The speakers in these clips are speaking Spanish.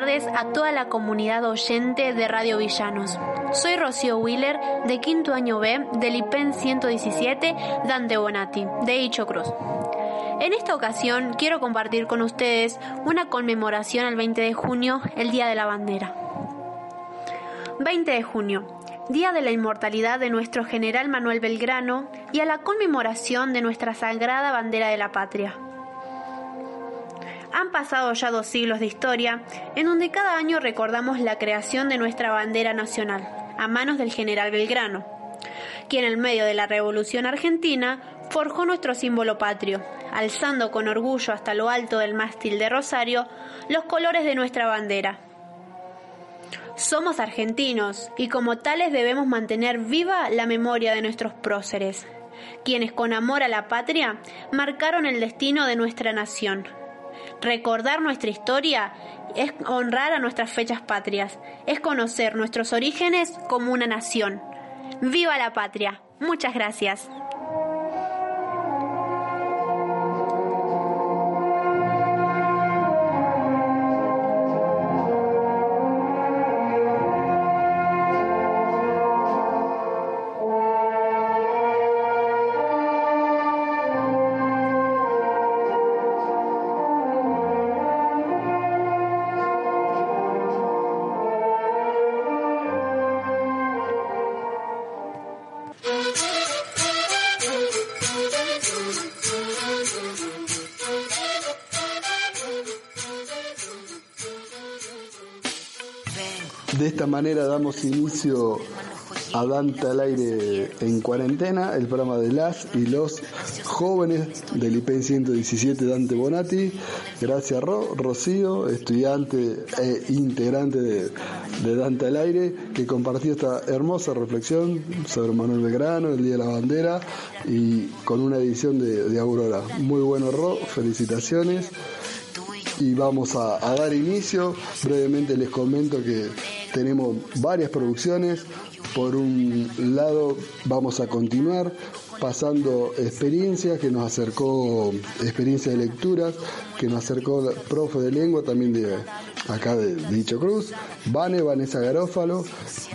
tardes a toda la comunidad oyente de Radio Villanos. Soy Rocío Wheeler, de quinto año B del IPEN 117 Dante Bonatti, de Hicho Cruz. En esta ocasión quiero compartir con ustedes una conmemoración al 20 de junio, el Día de la Bandera. 20 de junio, Día de la Inmortalidad de nuestro general Manuel Belgrano y a la conmemoración de nuestra sagrada bandera de la patria. Han pasado ya dos siglos de historia en donde cada año recordamos la creación de nuestra bandera nacional a manos del general Belgrano, quien en medio de la Revolución Argentina forjó nuestro símbolo patrio, alzando con orgullo hasta lo alto del mástil de Rosario los colores de nuestra bandera. Somos argentinos y como tales debemos mantener viva la memoria de nuestros próceres, quienes con amor a la patria marcaron el destino de nuestra nación Recordar nuestra historia es honrar a nuestras fechas patrias, es conocer nuestros orígenes como una nación. ¡Viva la patria! Muchas gracias. De esta manera damos inicio a Dante al aire en cuarentena, el programa de las y los jóvenes del IPEN 117 Dante Bonatti. Gracias Ro, Rocío, estudiante e integrante de, Dante al aire, que compartió esta hermosa reflexión sobre Manuel Belgrano, el Día de la Bandera, y con una edición de, Aurora. Muy bueno Ro, felicitaciones y vamos a, dar inicio. Brevemente les comento que tenemos varias producciones. Por un lado vamos a continuar pasando experiencias que nos acercó, experiencia de lecturas, que nos acercó profe de lengua también de acá de, Dicho Cruz, Vane, Vanessa Garófalo,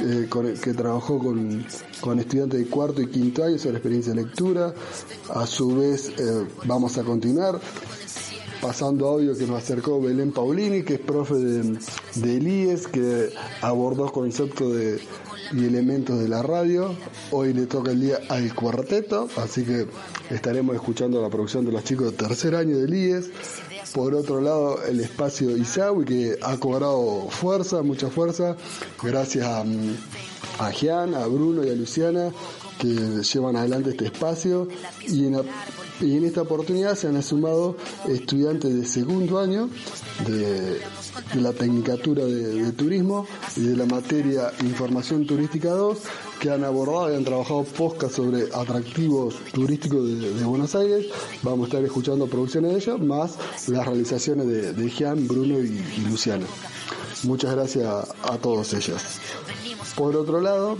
eh, que trabajó con, estudiantes de cuarto y quinto año sobre experiencia de lectura. A su vez eh, vamos a continuar pasando audio que nos acercó Belén Paulini, que es profe de, de Elíes, que abordó conceptos de, y elementos de la radio. Hoy le toca el día al cuarteto, así que estaremos escuchando la producción de los chicos de tercer año de Elíes. Por otro lado, el espacio Isaui, que ha cobrado fuerza, mucha fuerza, gracias a, a Gian, a Bruno y a Luciana, que llevan adelante este espacio. Y en, esta oportunidad se han sumado estudiantes de segundo año de, la Tecnicatura de, Turismo y de la materia Información Turística 2 que han abordado y han trabajado podcast sobre atractivos turísticos de, Buenos Aires. Vamos a estar escuchando producciones de ellos, más las realizaciones de, Jean, Bruno y, Luciano. Muchas gracias a todos ellos. Por otro lado,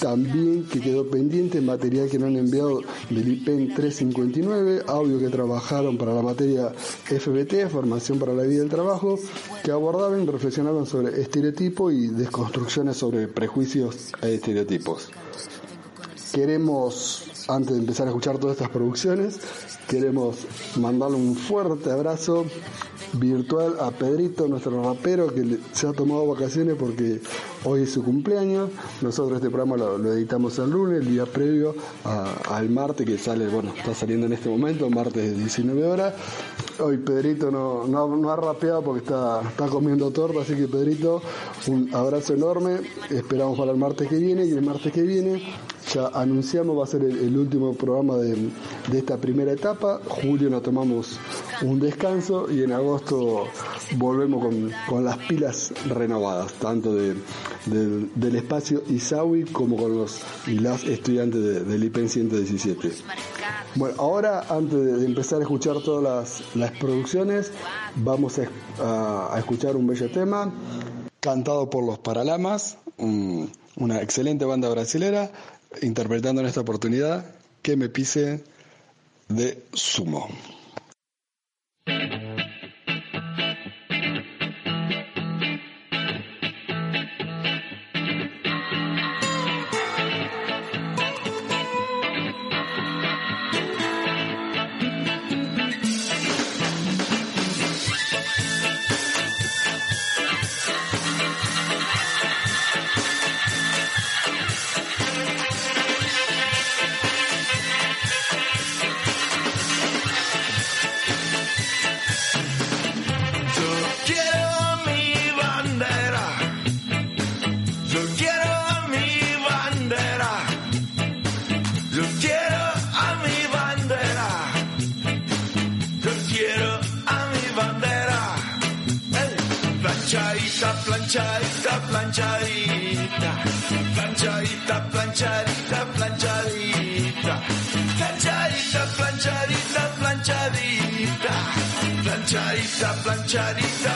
también que quedó pendiente material que no han enviado del IPEN 359, audio que trabajaron para la materia FBT, Formación para la Vida y el Trabajo, que abordaban y reflexionaban sobre estereotipos y desconstrucciones sobre prejuicios e estereotipos. Queremos, antes de empezar a escuchar todas estas producciones, queremos mandarle un fuerte abrazo virtual a Pedrito, nuestro rapero, que se ha tomado vacaciones porque hoy es su cumpleaños. Nosotros este programa lo, editamos el lunes, el día previo al martes que sale, bueno, está saliendo en este momento, martes de 19 horas. Hoy Pedrito no, no, ha rapeado porque está, está comiendo torta, así que Pedrito, un abrazo enorme. Esperamos para el martes que viene y el martes que viene ya anunciamos va a ser el, último programa de, de, esta primera etapa. Julio nos tomamos un descanso y en agosto volvemos con, con las pilas renovadas, tanto de, del espacio Isawi como con los y las estudiantes del IPEN 117. Bueno, ahora antes de empezar a escuchar todas las, las producciones, vamos a, a, escuchar un bello tema cantado por los Paralamas, una excelente banda brasilera, interpretando en esta oportunidad que me pise de sumo. charita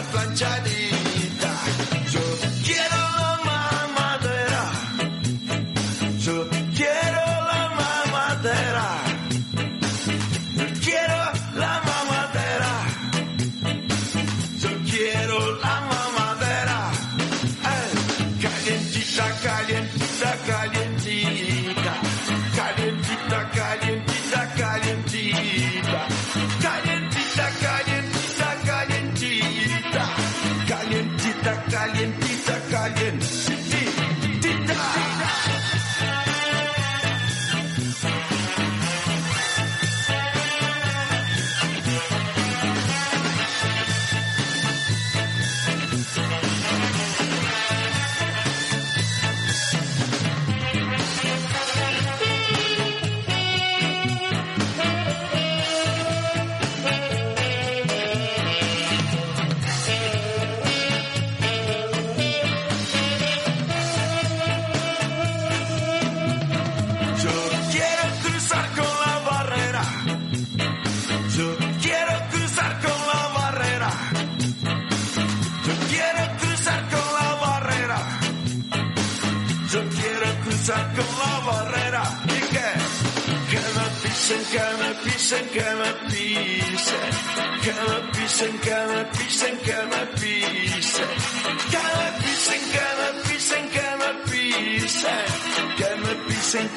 dicen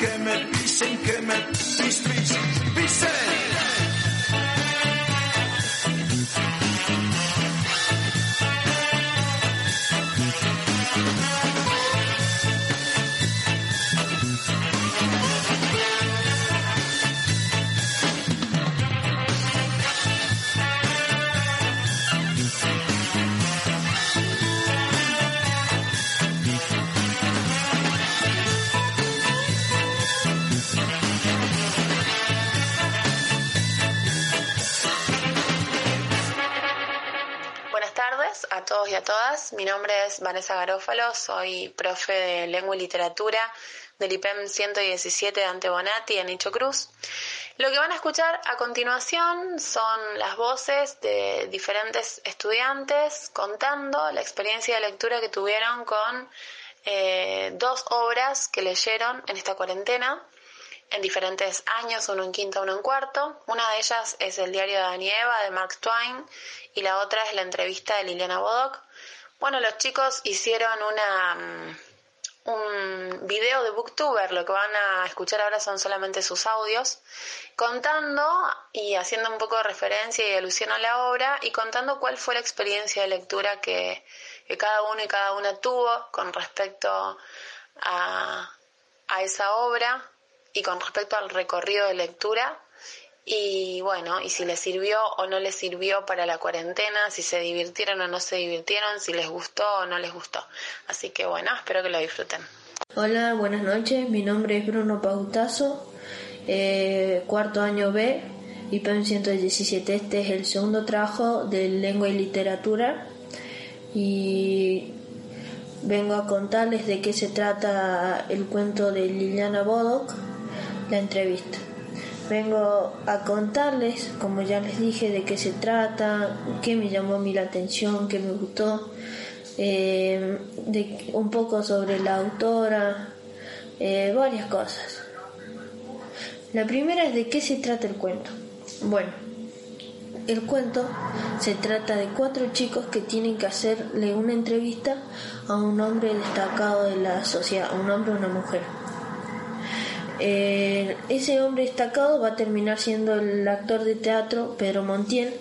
nombre es Vanessa Garófalo, soy profe de Lengua y Literatura del IPEM 117 de Antebonati en Nicho Cruz. Lo que van a escuchar a continuación son las voces de diferentes estudiantes contando la experiencia de lectura que tuvieron con eh, dos obras que leyeron en esta cuarentena en diferentes años, uno en quinto, uno en cuarto. Una de ellas es el diario de Anieva de Mark Twain y la otra es la entrevista de Liliana Bodoc. Bueno, los chicos hicieron una, mm, un video de Booktuber, lo que van a escuchar ahora son solamente sus audios, contando y haciendo un poco de referencia y alusión a la obra y contando cuál fue la experiencia de lectura que, cada uno y cada una tuvo con respecto a, a esa obra y con respecto al recorrido de lectura y bueno, y si les sirvió o no les sirvió para la cuarentena, si se divirtieron o no se divirtieron, si les gustó o no les gustó. Así que bueno, espero que lo disfruten. Hola, buenas noches. Mi nombre es Bruno Pautazo, eh, cuarto año B, IPEM 117. Este es el segundo trabajo de lengua y literatura y vengo a contarles de qué se trata el cuento de Liliana Bodoc, la entrevista. Vengo a contarles, como ya les dije, de qué se trata, qué me llamó a mí la atención, qué me gustó, eh, de, un poco sobre la autora, eh, varias cosas. La primera es de qué se trata el cuento. Bueno, el cuento se trata de cuatro chicos que tienen que hacerle una entrevista a un hombre destacado de la sociedad, a un hombre o una mujer. Eh, ese hombre destacado va a terminar siendo el actor de teatro Pedro Montiel,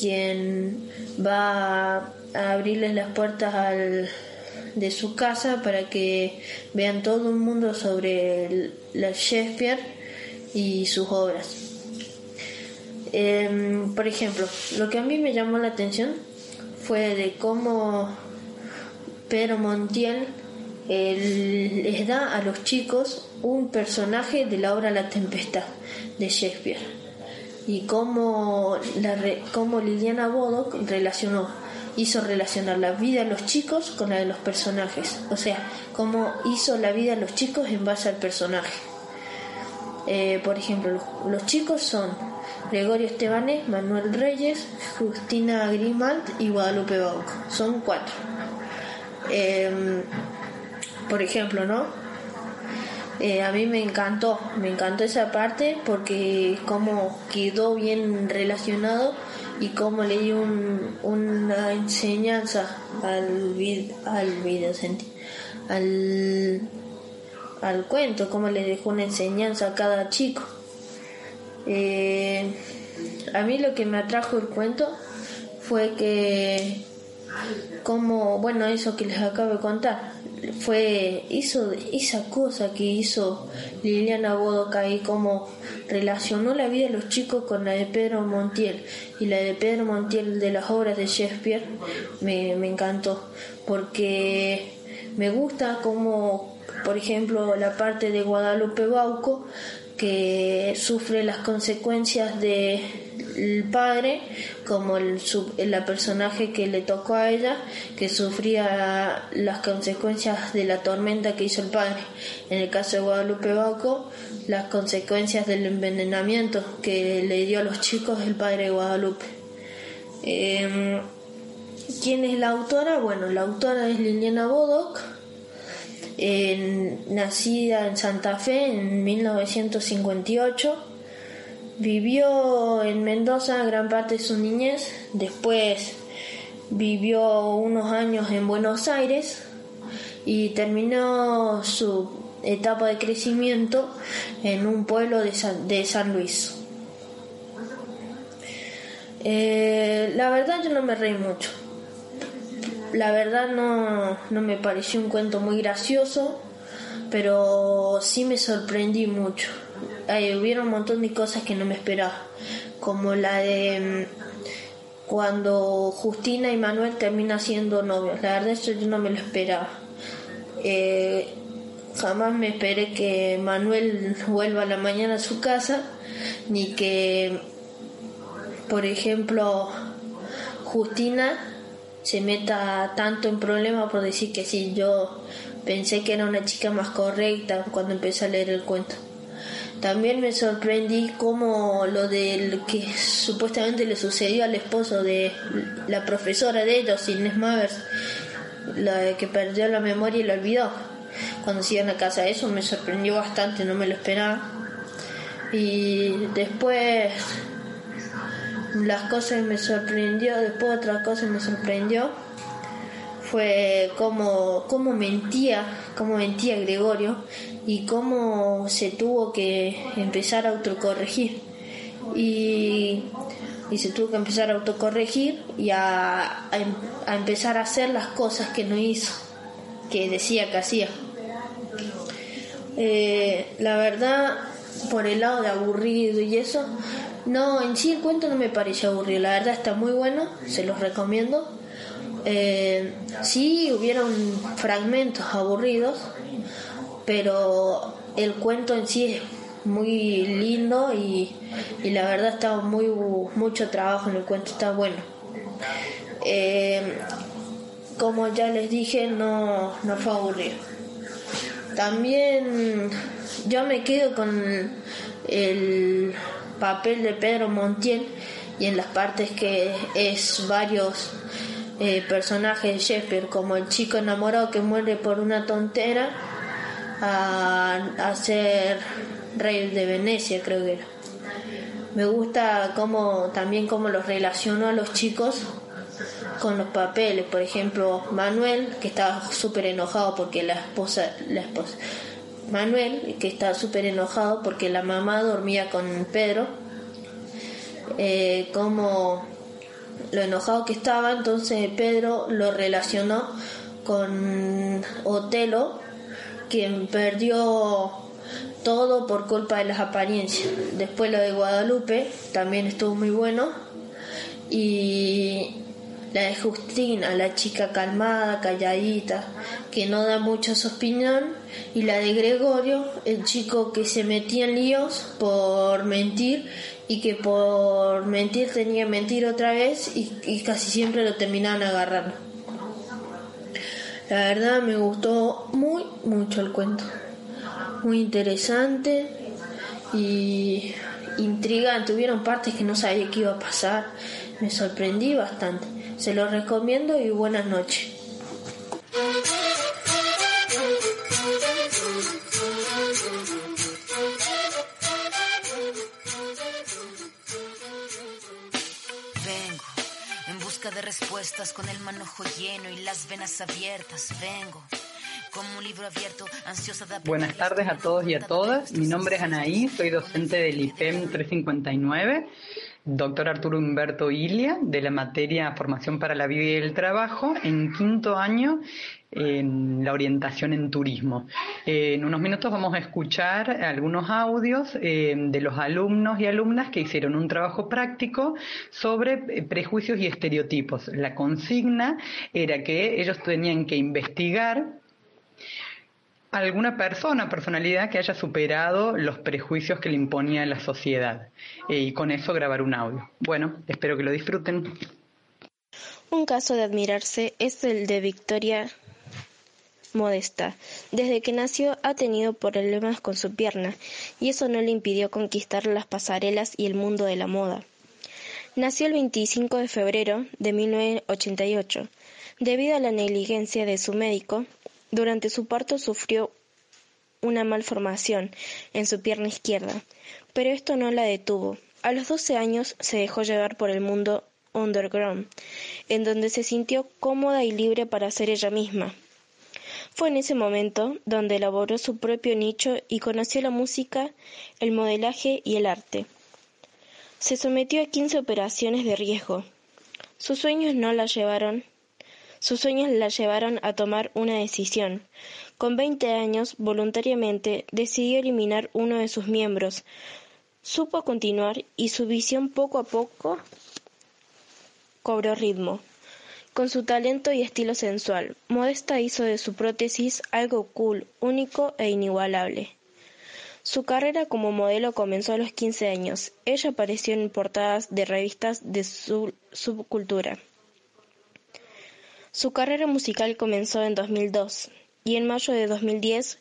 quien va a abrirles las puertas de su casa para que vean todo un mundo sobre la Shakespeare y sus obras. Em, por ejemplo, lo que a mí me llamó la atención fue de cómo Pedro Montiel eh, les da a los chicos un personaje de la obra La Tempestad de Shakespeare y cómo, la cómo Liliana Bodoc relacionó hizo relacionar la vida de los chicos con la de los personajes. O sea, cómo hizo la vida de los chicos en base al personaje. Eh, por ejemplo, los, chicos son Gregorio Estebanés, Manuel Reyes, Justina Grimald y Guadalupe Bauco. Son cuatro. Em, por ejemplo, ¿no? Eh, a mí me encantó, me encantó esa parte porque como quedó bien relacionado y cómo le dio un- una enseñanza al, vid- al video, al, al cuento, cómo le dejó una enseñanza a cada chico. Eh, a mí lo que me atrajo el cuento fue que como bueno eso que les acabo de contar fue hizo esa cosa que hizo Liliana Bodoca y como relacionó la vida de los chicos con la de Pedro Montiel. Y la de Pedro Montiel de las obras de Shakespeare me, me encantó porque me gusta como por ejemplo la parte de Guadalupe Bauco que sufre las consecuencias del padre, como el, su- la personaje que le tocó a ella, que sufría las consecuencias de la tormenta que hizo el padre. En el caso de Guadalupe Bauco, las consecuencias del envenenamiento que le dio a los chicos el padre de Guadalupe. Em, ¿Quién es la autora? Bueno, la autora es Liliana Bodoc, nacida en Santa Fe en 1958. Vivió en Mendoza gran parte de su niñez, después vivió unos años en Buenos Aires y terminó su etapa de crecimiento en un pueblo de San, de San Luis. Eh, la verdad yo no me reí mucho. La verdad no, no me pareció un cuento muy gracioso, pero sí me sorprendí mucho. Hay, hubieron un montón de cosas que no me esperaba, como la de mm, cuando Justina y Manuel terminan siendo novios. La verdad eso yo no me lo esperaba. Eh, jamás me esperé que Manuel vuelva a la mañana a su casa, ni que, por ejemplo, Justina se meta tanto en problemas por decir que sí, yo pensé que era una chica más correcta cuando empecé a leer el cuento. También me sorprendí como lo del que supuestamente le sucedió al esposo de la profesora de ellos, Inés Mavers, la que perdió la memoria y la olvidó. Cuando se iban a casa, eso me sorprendió bastante, no me lo esperaba. Y después las cosas que me sorprendió, después otra cosa que me sorprendió fue cómo, mentía, cómo mentía Gregorio y cómo se tuvo que empezar a autocorregir. Y, y se tuvo que empezar a autocorregir y a, a em- a empezar a hacer las cosas que no hizo, que decía que hacía. Eh, la verdad, por el lado de aburrido y eso, no, en sí el cuento no me pareció aburrido, la verdad está muy bueno, se los recomiendo. Eh, sí, hubieron fragmentos aburridos, pero el cuento en sí es muy lindo y, y la verdad está muy mucho trabajo en el cuento, está bueno. Eh, como ya les dije, no, no fue aburrido. También yo me quedo con el papel de Pedro Montiel y en las partes que es varios eh, personajes de Shakespeare, como el chico enamorado que muere por una tontera, a, a ser rey de Venecia, creo que era. Me gusta cómo, también cómo los relacionó a los chicos con los papeles. Por ejemplo, Manuel, que estaba súper enojado porque la esposa, la esposa, Manuel, que estaba súper enojado porque la mamá dormía con Pedro, eh, como lo enojado que estaba, entonces Pedro lo relacionó con Otelo, quien perdió todo por culpa de las apariencias. Después lo de Guadalupe también estuvo muy bueno y La de Justina, la chica calmada, calladita, que no da mucha su opinión. Y la de Gregorio, el chico que se metía en líos por mentir y que por mentir tenía que mentir otra vez y, y casi siempre lo terminaban agarrando. La verdad me gustó muy mucho el cuento. Muy interesante y intrigante. Hubieron partes que no sabía qué iba a pasar. Me sorprendí bastante. Se lo recomiendo y buenas noches. Busca de respuestas con el manojo lleno y las venas abiertas. Vengo como un libro abierto, ansiosa de aprender Buenas tardes a todos y a todas. Mi nombre es Anaí, soy docente del IPEM 359, doctor Arturo Humberto Ilia, de la materia Formación para la Vida y el Trabajo, en quinto año en la orientación en turismo. Eh, en unos minutos vamos a escuchar algunos audios eh, de los alumnos y alumnas que hicieron un trabajo práctico sobre eh, prejuicios y estereotipos. La consigna era que ellos tenían que investigar alguna persona, personalidad que haya superado los prejuicios que le imponía la sociedad eh, y con eso grabar un audio. Bueno, espero que lo disfruten. Un caso de admirarse es el de Victoria Modesta. Desde que nació ha tenido problemas con su pierna y eso no le impidió conquistar las pasarelas y el mundo de la moda. Nació el 25 de febrero de 1988. Debido a la negligencia de su médico, durante su parto sufrió una malformación en su pierna izquierda, pero esto no la detuvo. A los 12 años se dejó llevar por el mundo underground, en donde se sintió cómoda y libre para ser ella misma. Fue en ese momento donde elaboró su propio nicho y conoció la música, el modelaje y el arte. Se sometió a 15 operaciones de riesgo. Sus sueños no la llevaron sus sueños la llevaron a tomar una decisión. Con veinte años, voluntariamente, decidió eliminar uno de sus miembros. Supo continuar y su visión poco a poco cobró ritmo. Con su talento y estilo sensual, Modesta hizo de su prótesis algo cool, único e inigualable. Su carrera como modelo comenzó a los 15 años. Ella apareció en portadas de revistas de su subcultura. Su carrera musical comenzó en 2002 y en mayo de 2010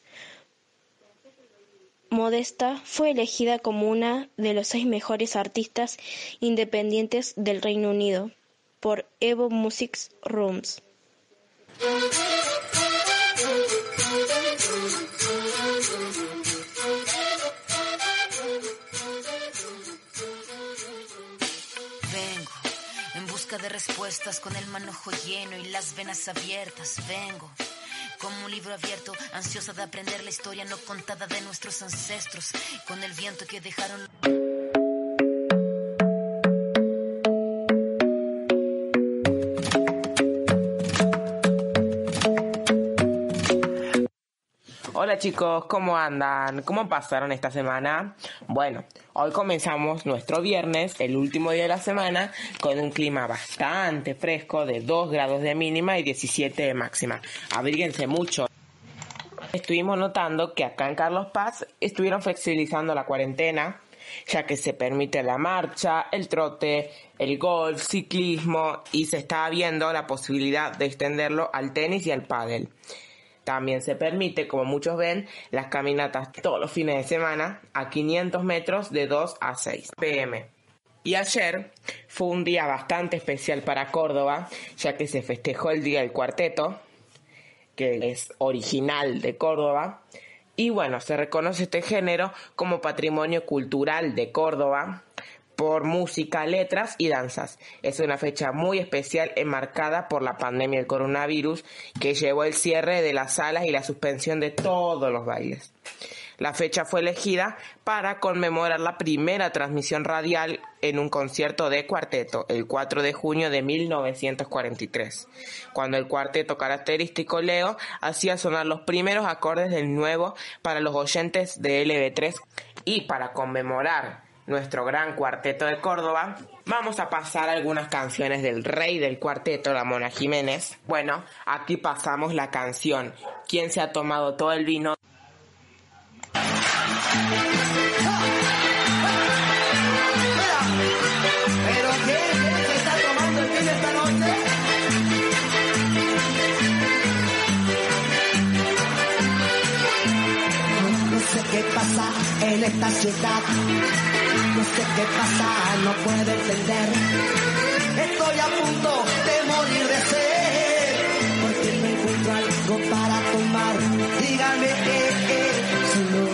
Modesta fue elegida como una de los seis mejores artistas independientes del Reino Unido por Evo Music Rooms. De respuestas con el manojo lleno y las venas abiertas. Vengo como un libro abierto, ansiosa de aprender la historia no contada de nuestros ancestros, con el viento que dejaron. Hola chicos, ¿cómo andan? ¿Cómo pasaron esta semana? Bueno, hoy comenzamos nuestro viernes, el último día de la semana, con un clima bastante fresco de 2 grados de mínima y 17 de máxima. Abríguense mucho. Estuvimos notando que acá en Carlos Paz estuvieron flexibilizando la cuarentena, ya que se permite la marcha, el trote, el golf, ciclismo y se está viendo la posibilidad de extenderlo al tenis y al pádel. También se permite, como muchos ven, las caminatas todos los fines de semana a 500 metros de 2 a 6 pm. Y ayer fue un día bastante especial para Córdoba, ya que se festejó el Día del Cuarteto, que es original de Córdoba. Y bueno, se reconoce este género como patrimonio cultural de Córdoba por música, letras y danzas. Es una fecha muy especial enmarcada por la pandemia del coronavirus que llevó el cierre de las salas y la suspensión de todos los bailes. La fecha fue elegida para conmemorar la primera transmisión radial en un concierto de cuarteto, el 4 de junio de 1943, cuando el cuarteto característico Leo hacía sonar los primeros acordes del nuevo para los oyentes de LB3 y para conmemorar nuestro gran cuarteto de Córdoba, vamos a pasar algunas canciones del rey del cuarteto, la Mona Jiménez. Bueno, aquí pasamos la canción ¿Quién se ha tomado todo el vino? En esta ciudad. No sé qué pasa, no puedo entender. Estoy a punto de morir de sed. Porque no encuentro algo para tomar. Dígame, eh, eh, solo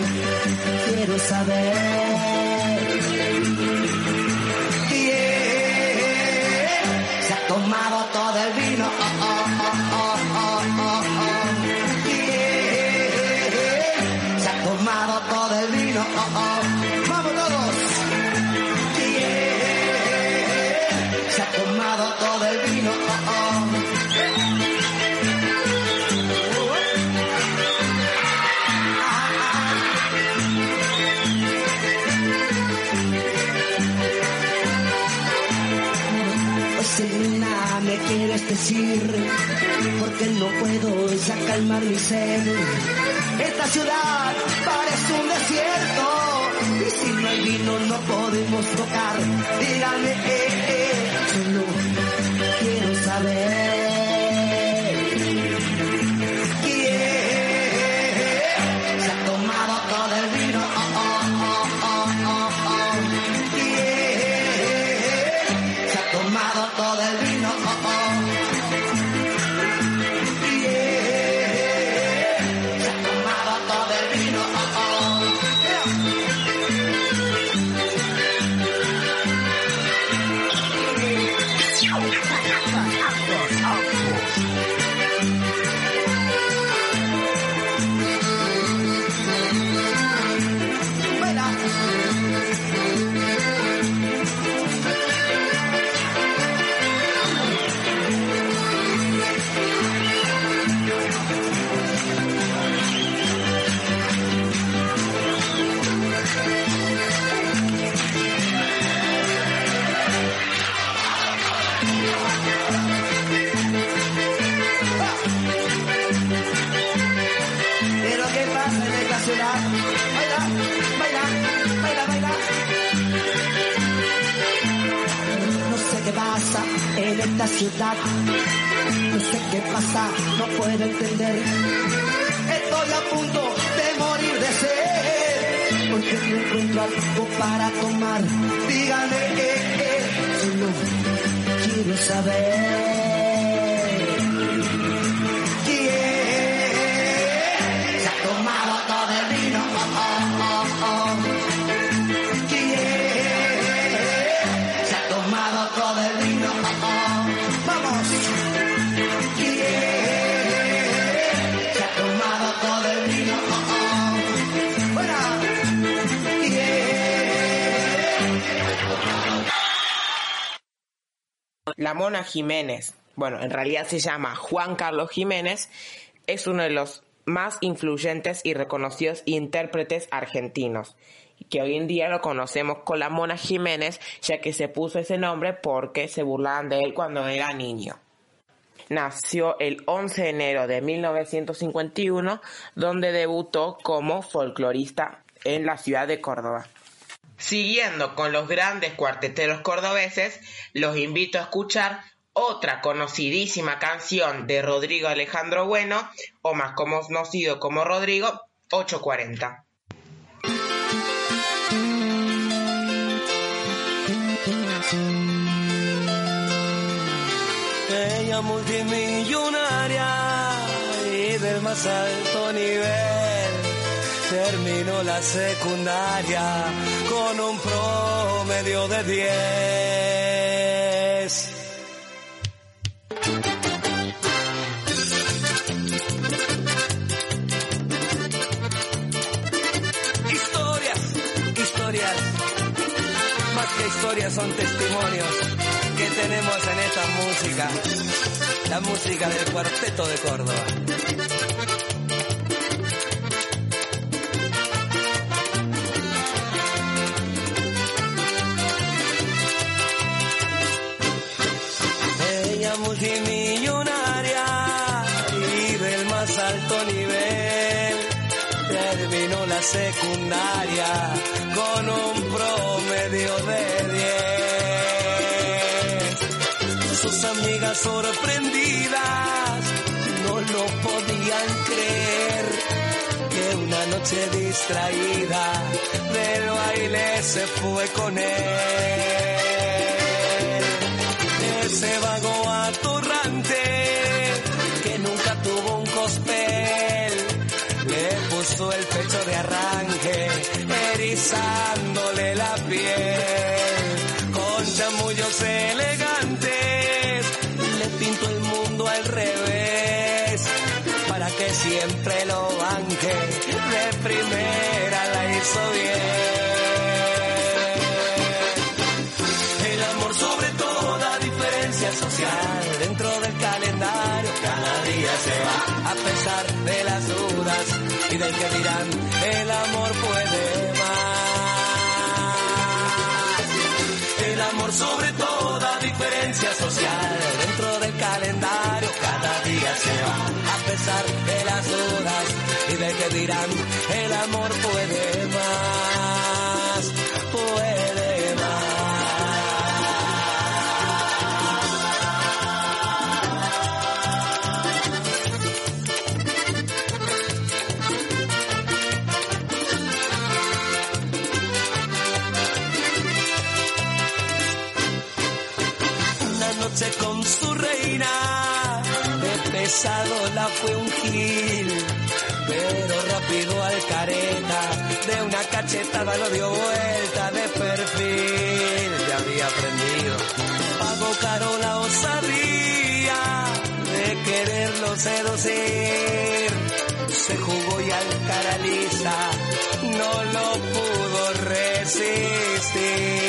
quiero saber. Porque no puedo ya calmar mi sed. Esta ciudad parece un desierto y si no hay vino no podemos tocar. Dígame, eh, eh, solo quiero saber. Para Mona Jiménez, bueno, en realidad se llama Juan Carlos Jiménez, es uno de los más influyentes y reconocidos intérpretes argentinos, que hoy en día lo conocemos con la Mona Jiménez, ya que se puso ese nombre porque se burlaban de él cuando era niño. Nació el 11 de enero de 1951, donde debutó como folclorista en la ciudad de Córdoba. Siguiendo con los grandes cuarteteros cordobeses, los invito a escuchar otra conocidísima canción de Rodrigo Alejandro Bueno, o más conocido como Rodrigo, 840. Ella multimillonaria y del más alto nivel. Terminó la secundaria con un promedio de 10. Historias, historias, más que historias son testimonios que tenemos en esta música, la música del cuarteto de Córdoba. multimillonaria vive el más alto nivel. Terminó la secundaria con un promedio de 10. Sus amigas sorprendidas no lo podían creer que una noche distraída del baile se fue con él. Ese vago atorrante que nunca tuvo un cospel le puso el pecho de arranque, erizándole de las dudas y del que dirán, el amor puede más. El amor sobre toda diferencia social, dentro del calendario, cada día se va, a pesar de las dudas y del que dirán, el amor puede más, puede noche con su reina. De pesado la fue un gil, pero rápido al careta. De una cachetada lo dio vuelta de perfil. Ya había aprendido. Pagó caro la osadía de quererlo seducir. Se jugó y al cara lisa no lo pudo resistir.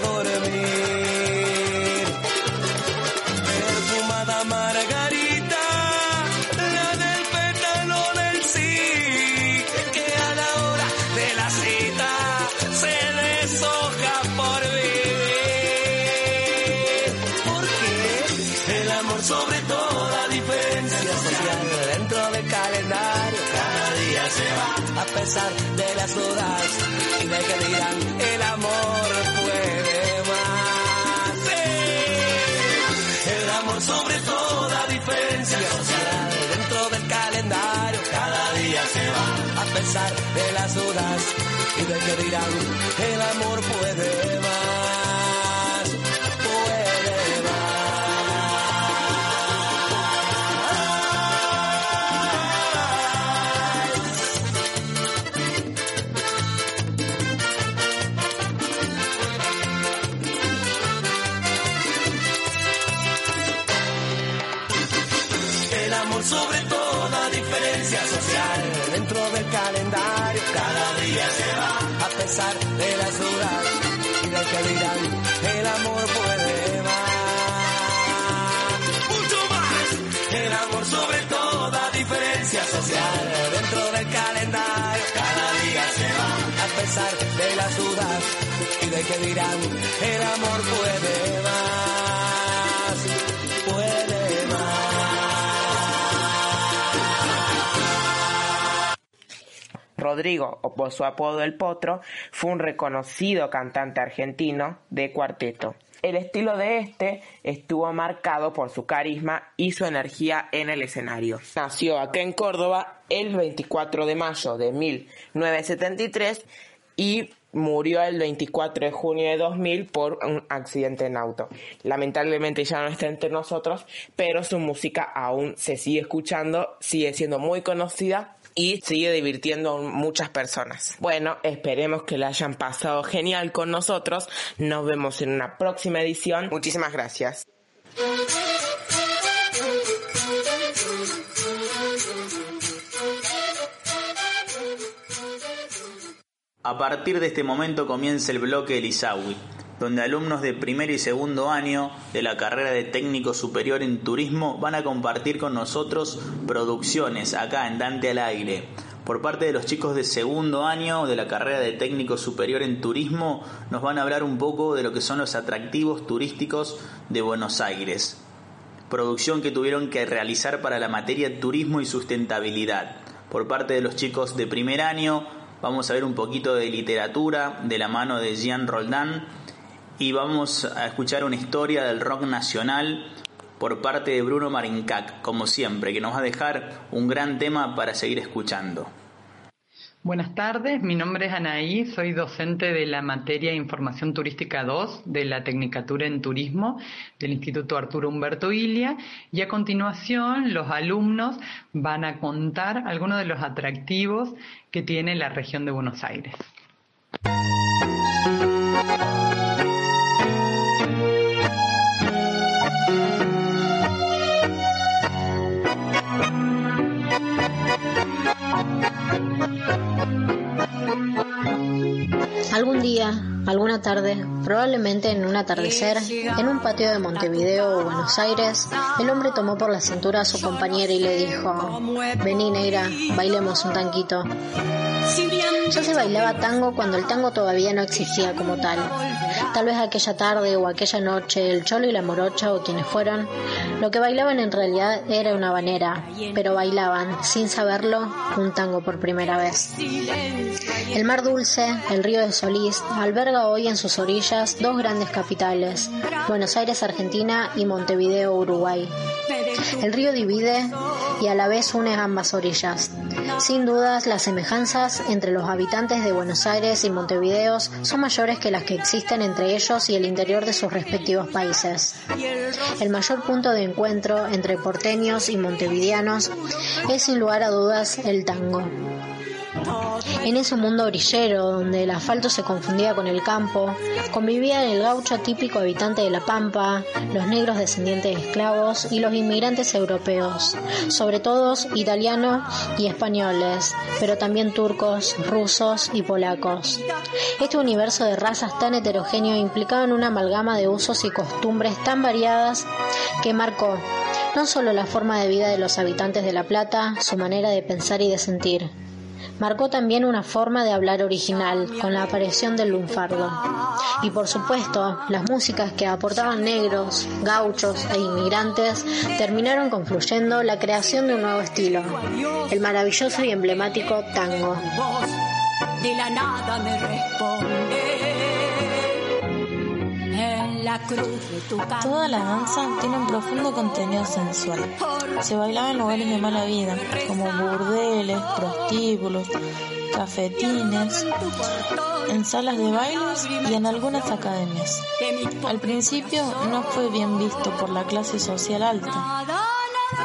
cualquiera de que dirán de las dudas y del que dirán el amor puede más puede más Rodrigo, o por su apodo El Potro, fue un reconocido cantante argentino de cuarteto. El estilo de este estuvo marcado por su carisma y su energía en el escenario. Nació acá en Córdoba el 24 de mayo de 1973 y murió el 24 de junio de 2000 por un accidente en auto. Lamentablemente ya no está entre nosotros, pero su música aún se sigue escuchando, sigue siendo muy conocida y sigue divirtiendo a muchas personas. Bueno, esperemos que la hayan pasado genial con nosotros. Nos vemos en una próxima edición. Muchísimas gracias. A partir de este momento comienza el bloque Elisawi, donde alumnos de primer y segundo año de la carrera de técnico superior en turismo van a compartir con nosotros producciones acá en Dante al Aire. Por parte de los chicos de segundo año de la carrera de técnico superior en turismo nos van a hablar un poco de lo que son los atractivos turísticos de Buenos Aires. Producción que tuvieron que realizar para la materia turismo y sustentabilidad. Por parte de los chicos de primer año vamos a ver un poquito de literatura de la mano de Jean Roldán y vamos a escuchar una historia del rock nacional por parte de Bruno Marincac, como siempre, que nos va a dejar un gran tema para seguir escuchando. Buenas tardes, mi nombre es Anaí, soy docente de la materia Información Turística 2 de la Tecnicatura en Turismo del Instituto Arturo Humberto Ilia y a continuación los alumnos van a contar algunos de los atractivos que tiene la región de Buenos Aires. Algún día, alguna tarde, probablemente en un atardecer, en un patio de Montevideo o Buenos Aires, el hombre tomó por la cintura a su compañera y le dijo, vení negra, bailemos un tanquito. Ya se bailaba tango cuando el tango todavía no existía como tal. Tal vez aquella tarde o aquella noche el cholo y la morocha o quienes fueron, lo que bailaban en realidad era una banera, pero bailaban, sin saberlo, un tango por primera vez. El mar dulce, el río de Solís, alberga hoy en sus orillas dos grandes capitales, Buenos Aires, Argentina y Montevideo, Uruguay. El río divide y a la vez une ambas orillas. Sin dudas, las semejanzas entre los habitantes de Buenos Aires y Montevideo son mayores que las que existen entre ellos y el interior de sus respectivos países. El mayor punto de encuentro entre porteños y montevideanos es sin lugar a dudas el tango. En ese mundo orillero, donde el asfalto se confundía con el campo, convivían el gaucho típico habitante de la Pampa, los negros descendientes de esclavos y los inmigrantes europeos, sobre todo italianos y españoles, pero también turcos, rusos y polacos. Este universo de razas tan heterogéneo implicaba en una amalgama de usos y costumbres tan variadas que marcó no solo la forma de vida de los habitantes de La Plata, su manera de pensar y de sentir, marcó también una forma de hablar original con la aparición del lunfardo. Y por supuesto, las músicas que aportaban negros, gauchos e inmigrantes terminaron confluyendo la creación de un nuevo estilo, el maravilloso y emblemático tango. Toda la danza tiene un profundo contenido sensual. Se bailaba en lugares de mala vida, como burdeles, prostíbulos, cafetines, en salas de bailes y en algunas academias. Al principio no fue bien visto por la clase social alta,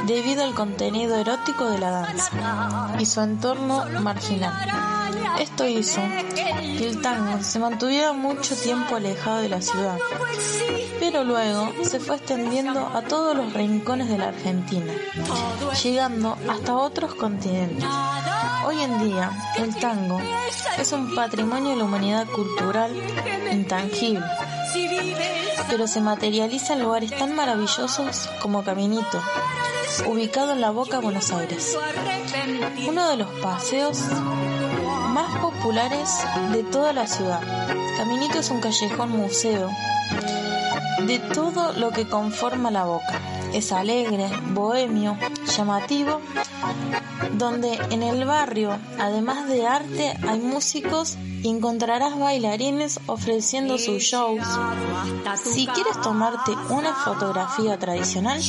debido al contenido erótico de la danza y su entorno marginal. Esto hizo que el tango se mantuviera mucho tiempo alejado de la ciudad, pero luego se fue extendiendo a todos los rincones de la Argentina, llegando hasta otros continentes. Hoy en día, el tango es un patrimonio de la humanidad cultural intangible, pero se materializa en lugares tan maravillosos como Caminito, ubicado en la Boca, Buenos Aires. Uno de los paseos populares de toda la ciudad. Caminito es un callejón museo de todo lo que conforma la boca. Es alegre, bohemio, llamativo, donde en el barrio, además de arte, hay músicos y encontrarás bailarines ofreciendo sus shows. Si quieres tomarte una fotografía tradicional,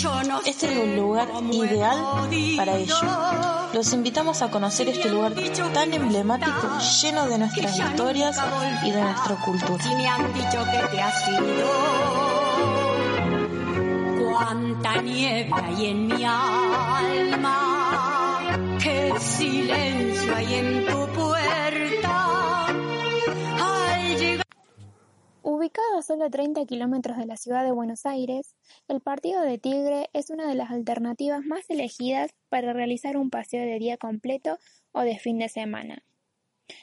este es el lugar ideal para ello. Los invitamos a conocer este lugar tan emblemático, lleno de nuestras historias y de nuestra cultura. Cuánta nieve hay en mi alma, qué silencio hay en tu puerta. Al llegar Ubicado a solo 30 kilómetros de la ciudad de Buenos Aires, el Partido de Tigre es una de las alternativas más elegidas para realizar un paseo de día completo o de fin de semana.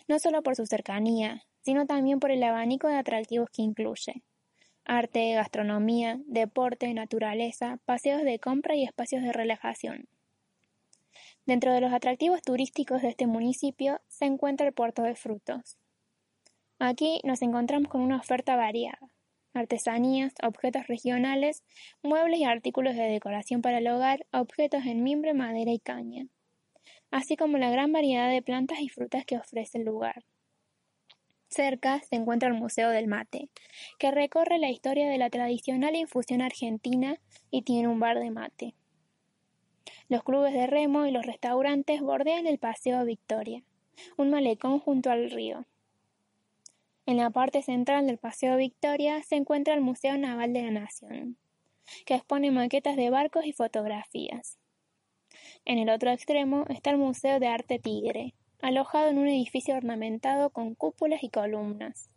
No solo por su cercanía, sino también por el abanico de atractivos que incluye. Arte, gastronomía, deporte, naturaleza, paseos de compra y espacios de relajación. Dentro de los atractivos turísticos de este municipio se encuentra el Puerto de Frutos. Aquí nos encontramos con una oferta variada. Artesanías, objetos regionales, muebles y artículos de decoración para el hogar, objetos en mimbre, madera y caña, así como la gran variedad de plantas y frutas que ofrece el lugar. Cerca se encuentra el Museo del Mate, que recorre la historia de la tradicional infusión argentina y tiene un bar de mate. Los clubes de remo y los restaurantes bordean el Paseo Victoria, un malecón junto al río. En la parte central del Paseo Victoria se encuentra el Museo Naval de la Nación, que expone maquetas de barcos y fotografías. En el otro extremo está el Museo de Arte Tigre, alojado en un edificio ornamentado con cúpulas y columnas.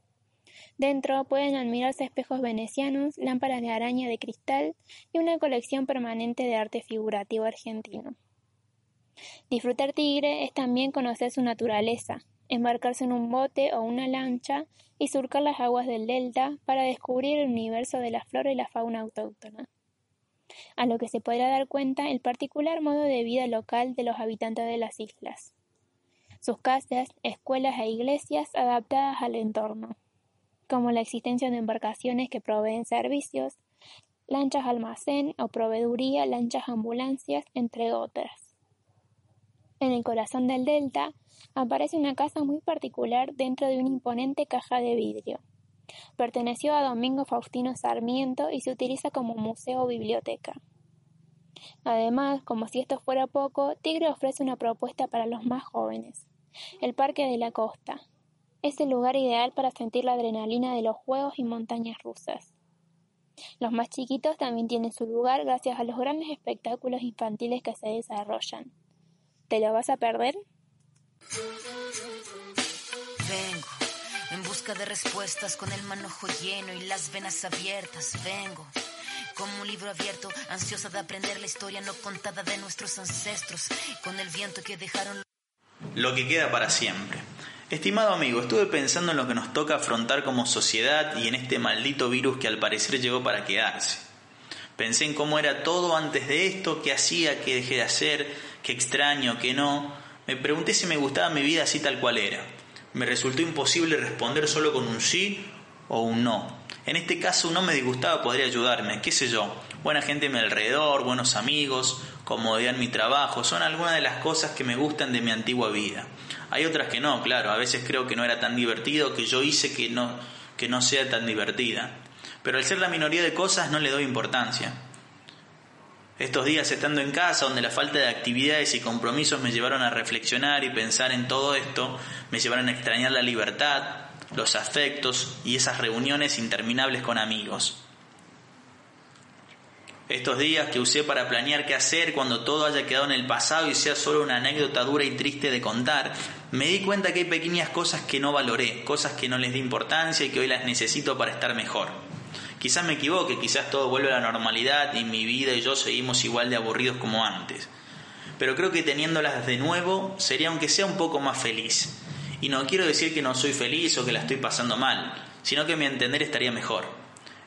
Dentro pueden admirarse espejos venecianos, lámparas de araña de cristal y una colección permanente de arte figurativo argentino. Disfrutar Tigre es también conocer su naturaleza, embarcarse en un bote o una lancha y surcar las aguas del delta para descubrir el universo de la flora y la fauna autóctona. A lo que se podrá dar cuenta el particular modo de vida local de los habitantes de las islas. Sus casas, escuelas e iglesias adaptadas al entorno, como la existencia de embarcaciones que proveen servicios, lanchas almacén o proveeduría, lanchas ambulancias, entre otras. En el corazón del delta aparece una casa muy particular dentro de una imponente caja de vidrio. Perteneció a Domingo Faustino Sarmiento y se utiliza como museo o biblioteca. Además, como si esto fuera poco, Tigre ofrece una propuesta para los más jóvenes. El Parque de la Costa. Es el lugar ideal para sentir la adrenalina de los juegos y montañas rusas. Los más chiquitos también tienen su lugar gracias a los grandes espectáculos infantiles que se desarrollan. ¿Te lo vas a perder? Vengo en busca de respuestas con el manojo lleno y las venas abiertas. Vengo como un libro abierto, ansiosa de aprender la historia no contada de nuestros ancestros, con el viento que dejaron. Lo que queda para siempre. Estimado amigo, estuve pensando en lo que nos toca afrontar como sociedad y en este maldito virus que al parecer llegó para quedarse. Pensé en cómo era todo antes de esto, qué hacía, qué dejé de hacer, qué extraño, qué no. Me pregunté si me gustaba mi vida así tal cual era. Me resultó imposible responder solo con un sí o un no. En este caso un no me disgustaba podría ayudarme, qué sé yo. Buena gente a mi alrededor, buenos amigos, comodidad en mi trabajo, son algunas de las cosas que me gustan de mi antigua vida. Hay otras que no, claro, a veces creo que no era tan divertido, que yo hice que no, que no sea tan divertida. Pero al ser la minoría de cosas no le doy importancia. Estos días estando en casa, donde la falta de actividades y compromisos me llevaron a reflexionar y pensar en todo esto, me llevaron a extrañar la libertad, los afectos y esas reuniones interminables con amigos. Estos días que usé para planear qué hacer cuando todo haya quedado en el pasado y sea solo una anécdota dura y triste de contar, me di cuenta que hay pequeñas cosas que no valoré, cosas que no les di importancia y que hoy las necesito para estar mejor. Quizás me equivoque, quizás todo vuelve a la normalidad y mi vida y yo seguimos igual de aburridos como antes. Pero creo que teniéndolas de nuevo sería aunque sea un poco más feliz. Y no quiero decir que no soy feliz o que la estoy pasando mal, sino que mi entender estaría mejor.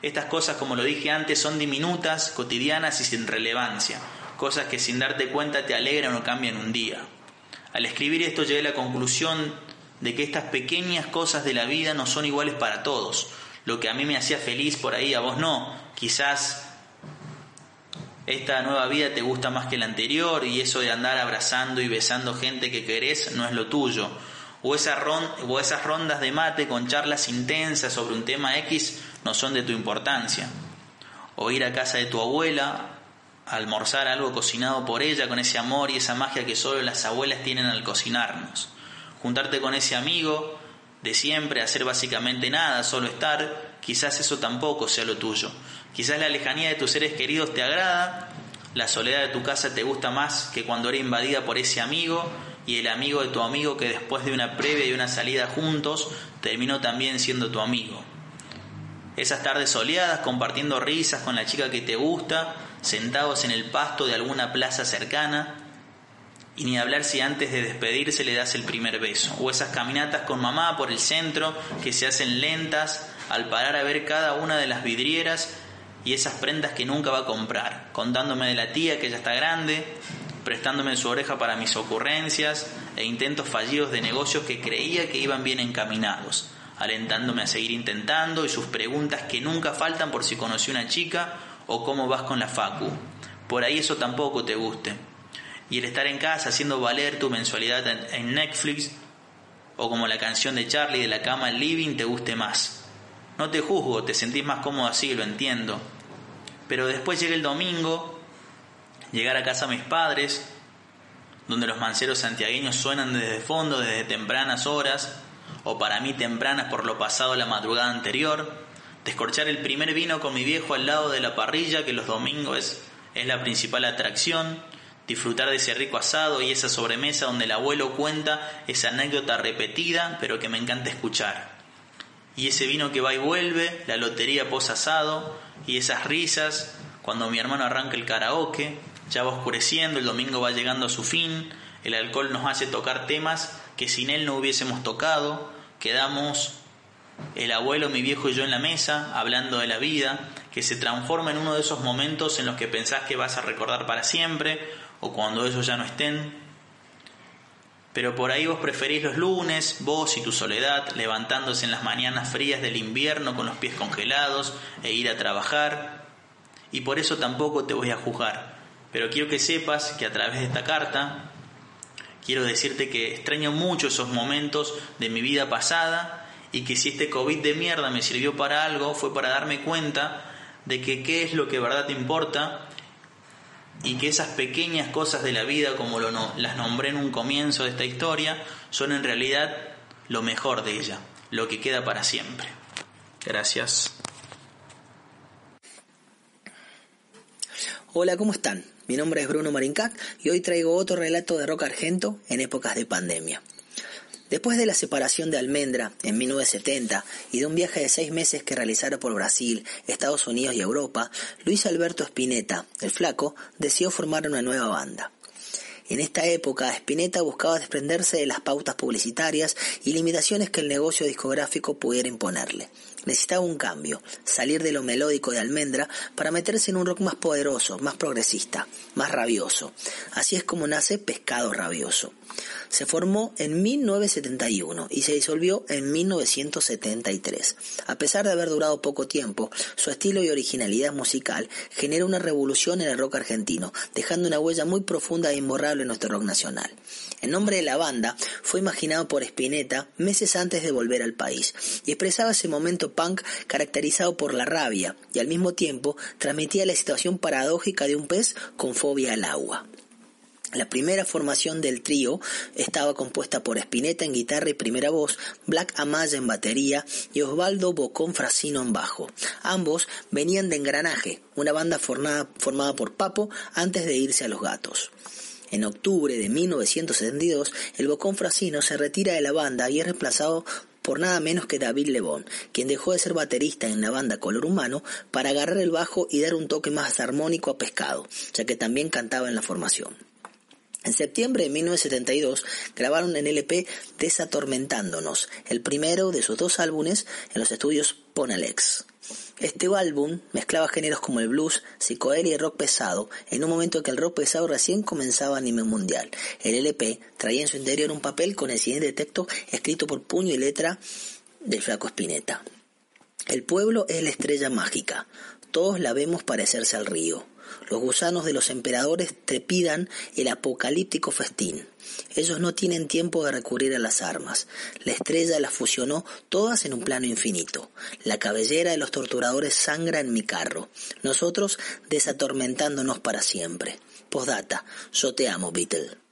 Estas cosas, como lo dije antes, son diminutas, cotidianas y sin relevancia, cosas que sin darte cuenta te alegran o cambian un día. Al escribir esto llegué a la conclusión de que estas pequeñas cosas de la vida no son iguales para todos. Lo que a mí me hacía feliz por ahí, a vos no. Quizás esta nueva vida te gusta más que la anterior y eso de andar abrazando y besando gente que querés no es lo tuyo. O, o esas rondas de mate con charlas intensas sobre un tema X no son de tu importancia. O ir a casa de tu abuela, almorzar algo cocinado por ella con ese amor y esa magia que solo las abuelas tienen al cocinarnos. Juntarte con ese amigo de siempre, hacer básicamente nada, solo estar, quizás eso tampoco sea lo tuyo. Quizás la lejanía de tus seres queridos te agrada, la soledad de tu casa te gusta más que cuando era invadida por ese amigo y el amigo de tu amigo que después de una previa y una salida juntos terminó también siendo tu amigo. Esas tardes soleadas compartiendo risas con la chica que te gusta, sentados en el pasto de alguna plaza cercana, y ni hablar si antes de despedirse le das el primer beso, o esas caminatas con mamá por el centro que se hacen lentas al parar a ver cada una de las vidrieras y esas prendas que nunca va a comprar, contándome de la tía que ya está grande, prestándome su oreja para mis ocurrencias e intentos fallidos de negocios que creía que iban bien encaminados, alentándome a seguir intentando y sus preguntas que nunca faltan por si conocí una chica o cómo vas con la facu. Por ahí eso tampoco te guste. Y el estar en casa haciendo valer tu mensualidad en Netflix o como la canción de Charlie de la cama living te guste más. No te juzgo, te sentís más cómodo así, lo entiendo. Pero después llega el domingo, llegar a casa a mis padres, donde los manceros santiagueños suenan desde fondo, desde tempranas horas, o para mí tempranas por lo pasado la madrugada anterior, descorchar el primer vino con mi viejo al lado de la parrilla, que los domingos es, es la principal atracción, disfrutar de ese rico asado y esa sobremesa donde el abuelo cuenta esa anécdota repetida, pero que me encanta escuchar. Y ese vino que va y vuelve, la lotería pos asado, y esas risas cuando mi hermano arranca el karaoke, ya va oscureciendo, el domingo va llegando a su fin, el alcohol nos hace tocar temas que sin él no hubiésemos tocado, quedamos el abuelo, mi viejo y yo en la mesa, hablando de la vida, que se transforma en uno de esos momentos en los que pensás que vas a recordar para siempre, o cuando ellos ya no estén. Pero por ahí vos preferís los lunes, vos y tu soledad, levantándose en las mañanas frías del invierno con los pies congelados e ir a trabajar. Y por eso tampoco te voy a juzgar. Pero quiero que sepas que a través de esta carta quiero decirte que extraño mucho esos momentos de mi vida pasada y que si este COVID de mierda me sirvió para algo fue para darme cuenta de que qué es lo que verdad te importa y que esas pequeñas cosas de la vida, como lo las nombré en un comienzo de esta historia, son en realidad lo mejor de ella, lo que queda para siempre. Gracias. Hola, ¿cómo están? Mi nombre es Bruno Marincac y hoy traigo otro relato de rock argento en épocas de pandemia. Después de la separación de Almendra en 1970 y de un viaje de seis meses que realizara por Brasil, Estados Unidos y Europa, Luis Alberto Spinetta, el flaco, decidió formar una nueva banda. En esta época, Spinetta buscaba desprenderse de las pautas publicitarias y limitaciones que el negocio discográfico pudiera imponerle. Necesitaba un cambio, salir de lo melódico de Almendra para meterse en un rock más poderoso, más progresista, más rabioso. Así es como nace Pescado Rabioso. Se formó en 1971 y se disolvió en 1973. A pesar de haber durado poco tiempo, su estilo y originalidad musical genera una revolución en el rock argentino, dejando una huella muy profunda e imborrable en nuestro rock nacional. El nombre de la banda fue imaginado por Spinetta meses antes de volver al país y expresaba ese momento punk caracterizado por la rabia y al mismo tiempo transmitía la situación paradójica de un pez con fobia al agua. La primera formación del trío estaba compuesta por Spinetta en guitarra y primera voz, Black Amaya en batería y Osvaldo Bocón Frasino en bajo. Ambos venían de Engranaje, una banda formada, formada por Papo antes de irse a Los Gatos. En octubre de 1972, el Bocón Frasino se retira de la banda y es reemplazado por nada menos que David Lebón, quien dejó de ser baterista en la banda Color Humano para agarrar el bajo y dar un toque más armónico a Pescado, ya que también cantaba en la formación. En septiembre de 1972 grabaron en LP Desatormentándonos, el primero de sus dos álbumes en los estudios Ponalex. Este álbum mezclaba géneros como el blues, psicodelia y rock pesado, en un momento en que el rock pesado recién comenzaba a nivel mundial. El LP traía en su interior un papel con el siguiente texto escrito por puño y letra del flaco Spinetta. El pueblo es la estrella mágica, todos la vemos parecerse al río. Los gusanos de los emperadores trepidan el apocalíptico festín. Ellos no tienen tiempo de recurrir a las armas. La estrella las fusionó todas en un plano infinito. La cabellera de los torturadores sangra en mi carro. Nosotros desatormentándonos para siempre. Postdata, yo te amo, Beatle.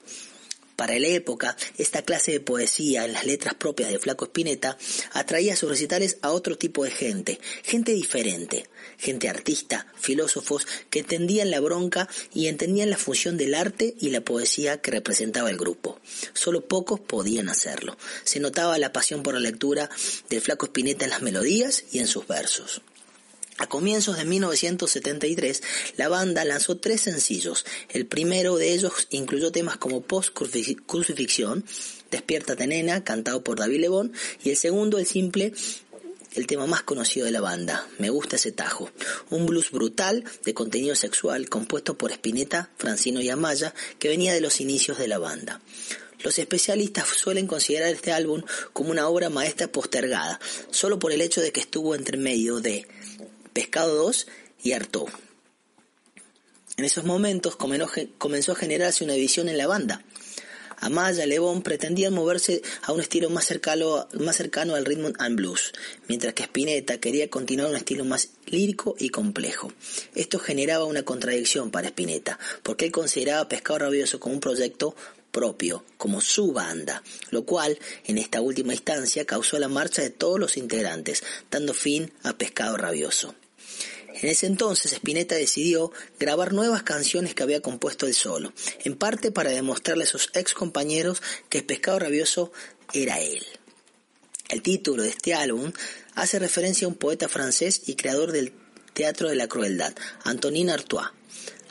Para la época, esta clase de poesía en las letras propias de Flaco Espineta atraía a sus recitales a otro tipo de gente, gente diferente, gente artista, filósofos que entendían la bronca y entendían la función del arte y la poesía que representaba el grupo. Solo pocos podían hacerlo. Se notaba la pasión por la lectura del Flaco Espineta en las melodías y en sus versos. A comienzos de 1973, la banda lanzó tres sencillos. El primero de ellos incluyó temas como Post Crucifixión, Despiértate Nena, cantado por David Lebón, y el segundo, el simple, el tema más conocido de la banda, Me gusta ese tajo, un blues brutal de contenido sexual compuesto por Spinetta, Francino y Amaya, que venía de los inicios de la banda. Los especialistas suelen considerar este álbum como una obra maestra postergada, solo por el hecho de que estuvo entre medio de Pescado 2 y Artaud. En esos momentos comenzó a generarse una división en la banda. Amaya, Lebón pretendían moverse a un estilo más cercano, más cercano al rhythm and blues, mientras que Spinetta quería continuar un estilo más lírico y complejo. Esto generaba una contradicción para Spinetta, porque él consideraba Pescado Rabioso como un proyecto propio, como su banda, lo cual, en esta última instancia, causó la marcha de todos los integrantes, dando fin a Pescado Rabioso. En ese entonces Spinetta decidió grabar nuevas canciones que había compuesto él solo, en parte para demostrarle a sus ex compañeros que el pescado rabioso era él. El título de este álbum hace referencia a un poeta francés y creador del teatro de la crueldad, Antonin Artois,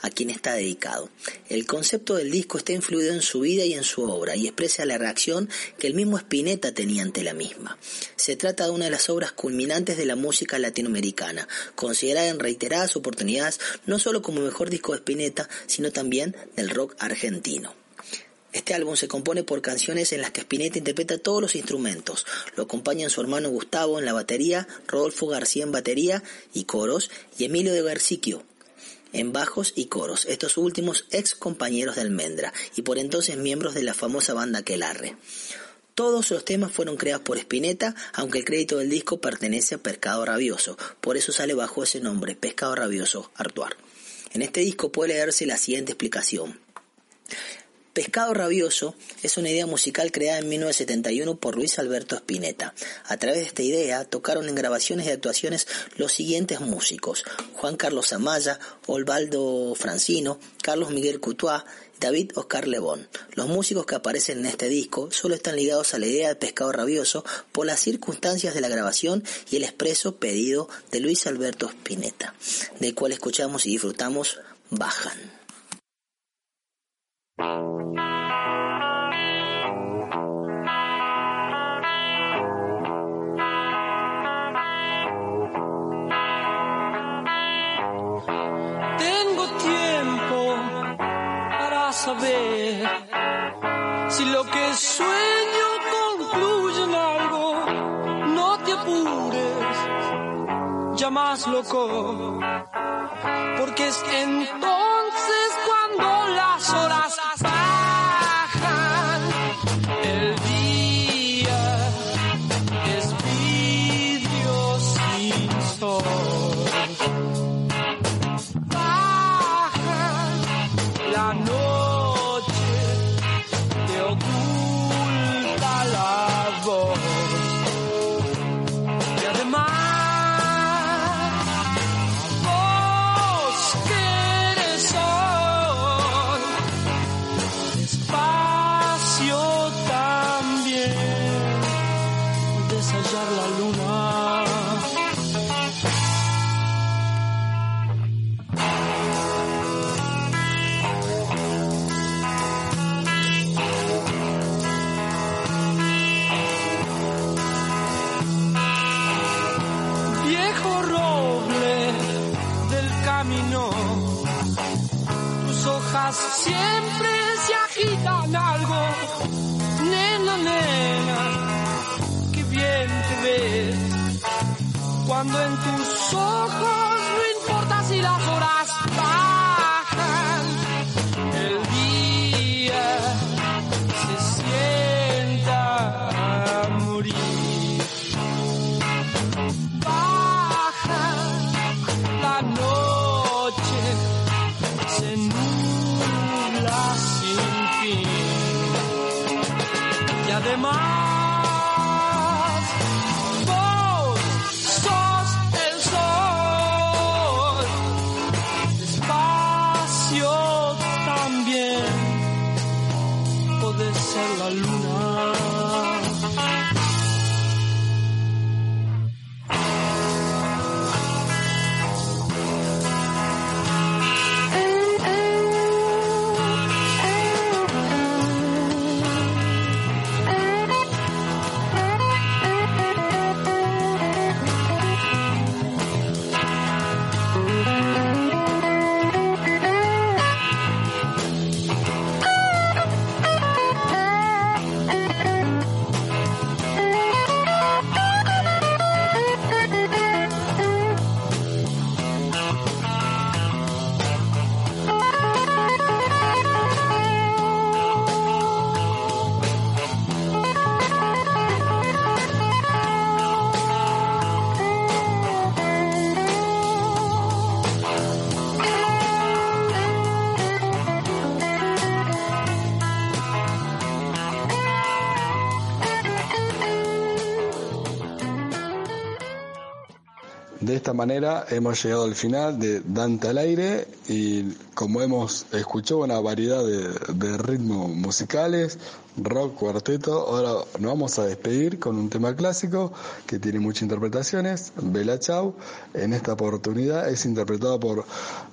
a quien está dedicado. El concepto del disco está influido en su vida y en su obra y expresa la reacción que el mismo Spinetta tenía ante la misma. Se trata de una de las obras culminantes de la música latinoamericana, considerada en reiteradas oportunidades no solo como mejor disco de Spinetta, sino también del rock argentino. Este álbum se compone por canciones en las que Spinetta interpreta todos los instrumentos. Lo acompañan su hermano Gustavo en la batería, Rodolfo García en batería y coros y Emilio de Garciquio en bajos y coros, estos últimos ex compañeros de Almendra y por entonces miembros de la famosa banda Quelarre. Todos los temas fueron creados por Spinetta, aunque el crédito del disco pertenece a Pescado Rabioso, por eso sale bajo ese nombre, Pescado Rabioso Artuar. En este disco puede leerse la siguiente explicación. Pescado Rabioso es una idea musical creada en 1971 por Luis Alberto Spinetta. A través de esta idea tocaron en grabaciones y actuaciones los siguientes músicos: Juan Carlos Amaya, Osvaldo Francino, Carlos Miguel Coutois, David Oscar Lebón. Los músicos que aparecen en este disco solo están ligados a la idea de Pescado Rabioso por las circunstancias de la grabación y el expreso pedido de Luis Alberto Spinetta, del cual escuchamos y disfrutamos Bajan. Tengo tiempo para saber si lo que sueño concluye en algo. No te apures, ya más loco, porque es entonces esta manera hemos llegado al final de Dante al aire y como hemos escuchado una variedad de, ritmos musicales, rock, cuarteto, ahora nos vamos a despedir con un tema clásico que tiene muchas interpretaciones, Bella Chau. En esta oportunidad es interpretado por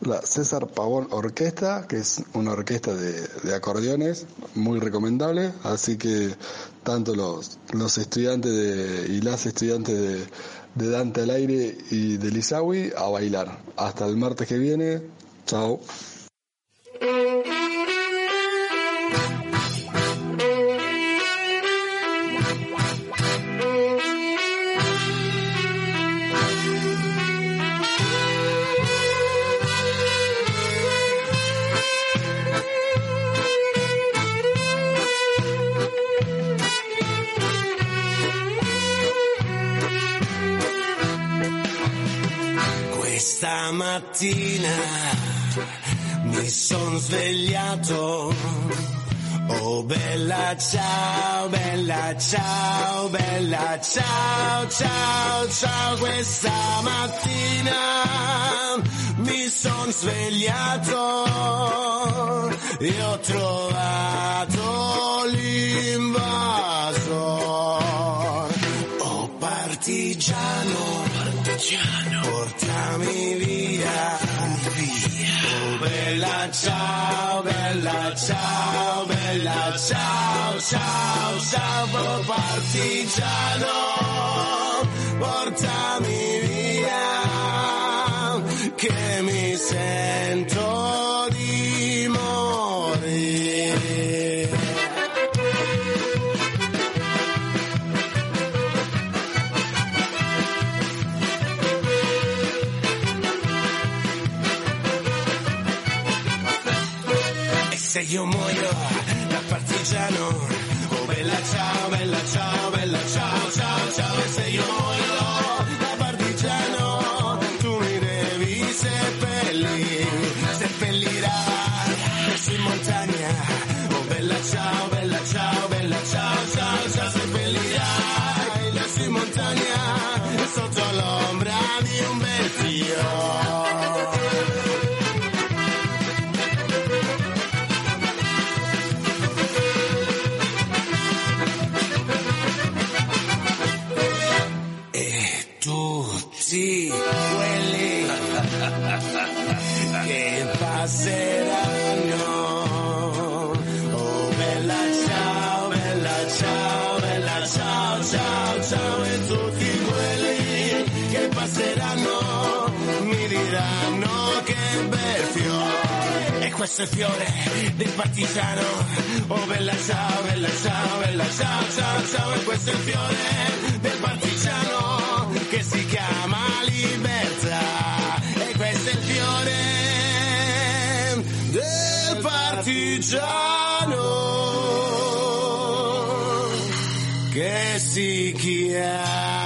la César Pavón Orquesta, que es una orquesta de, de acordeones muy recomendable, así que tanto los, los estudiantes de, y las estudiantes de, Dante al aire y de Lizawi a bailar. Hasta el martes que viene, chao. Son svegliato. Oh bella ciao, bella ciao, bella ciao, ciao, ciao. Questa mattina mi son svegliato e ho trovato l'invasor. Oh partigiano, partigiano, portami via, bella ciao, bella ciao, bella ciao, ciao, ciao, oh partigiano, portami E se io E il fiore del partigiano. Oh bella ciao, bella ciao, bella ciao, ciao, ciao e questo è il fiore del partigiano che si chiama libertà. E questo è il fiore del partigiano che si chiama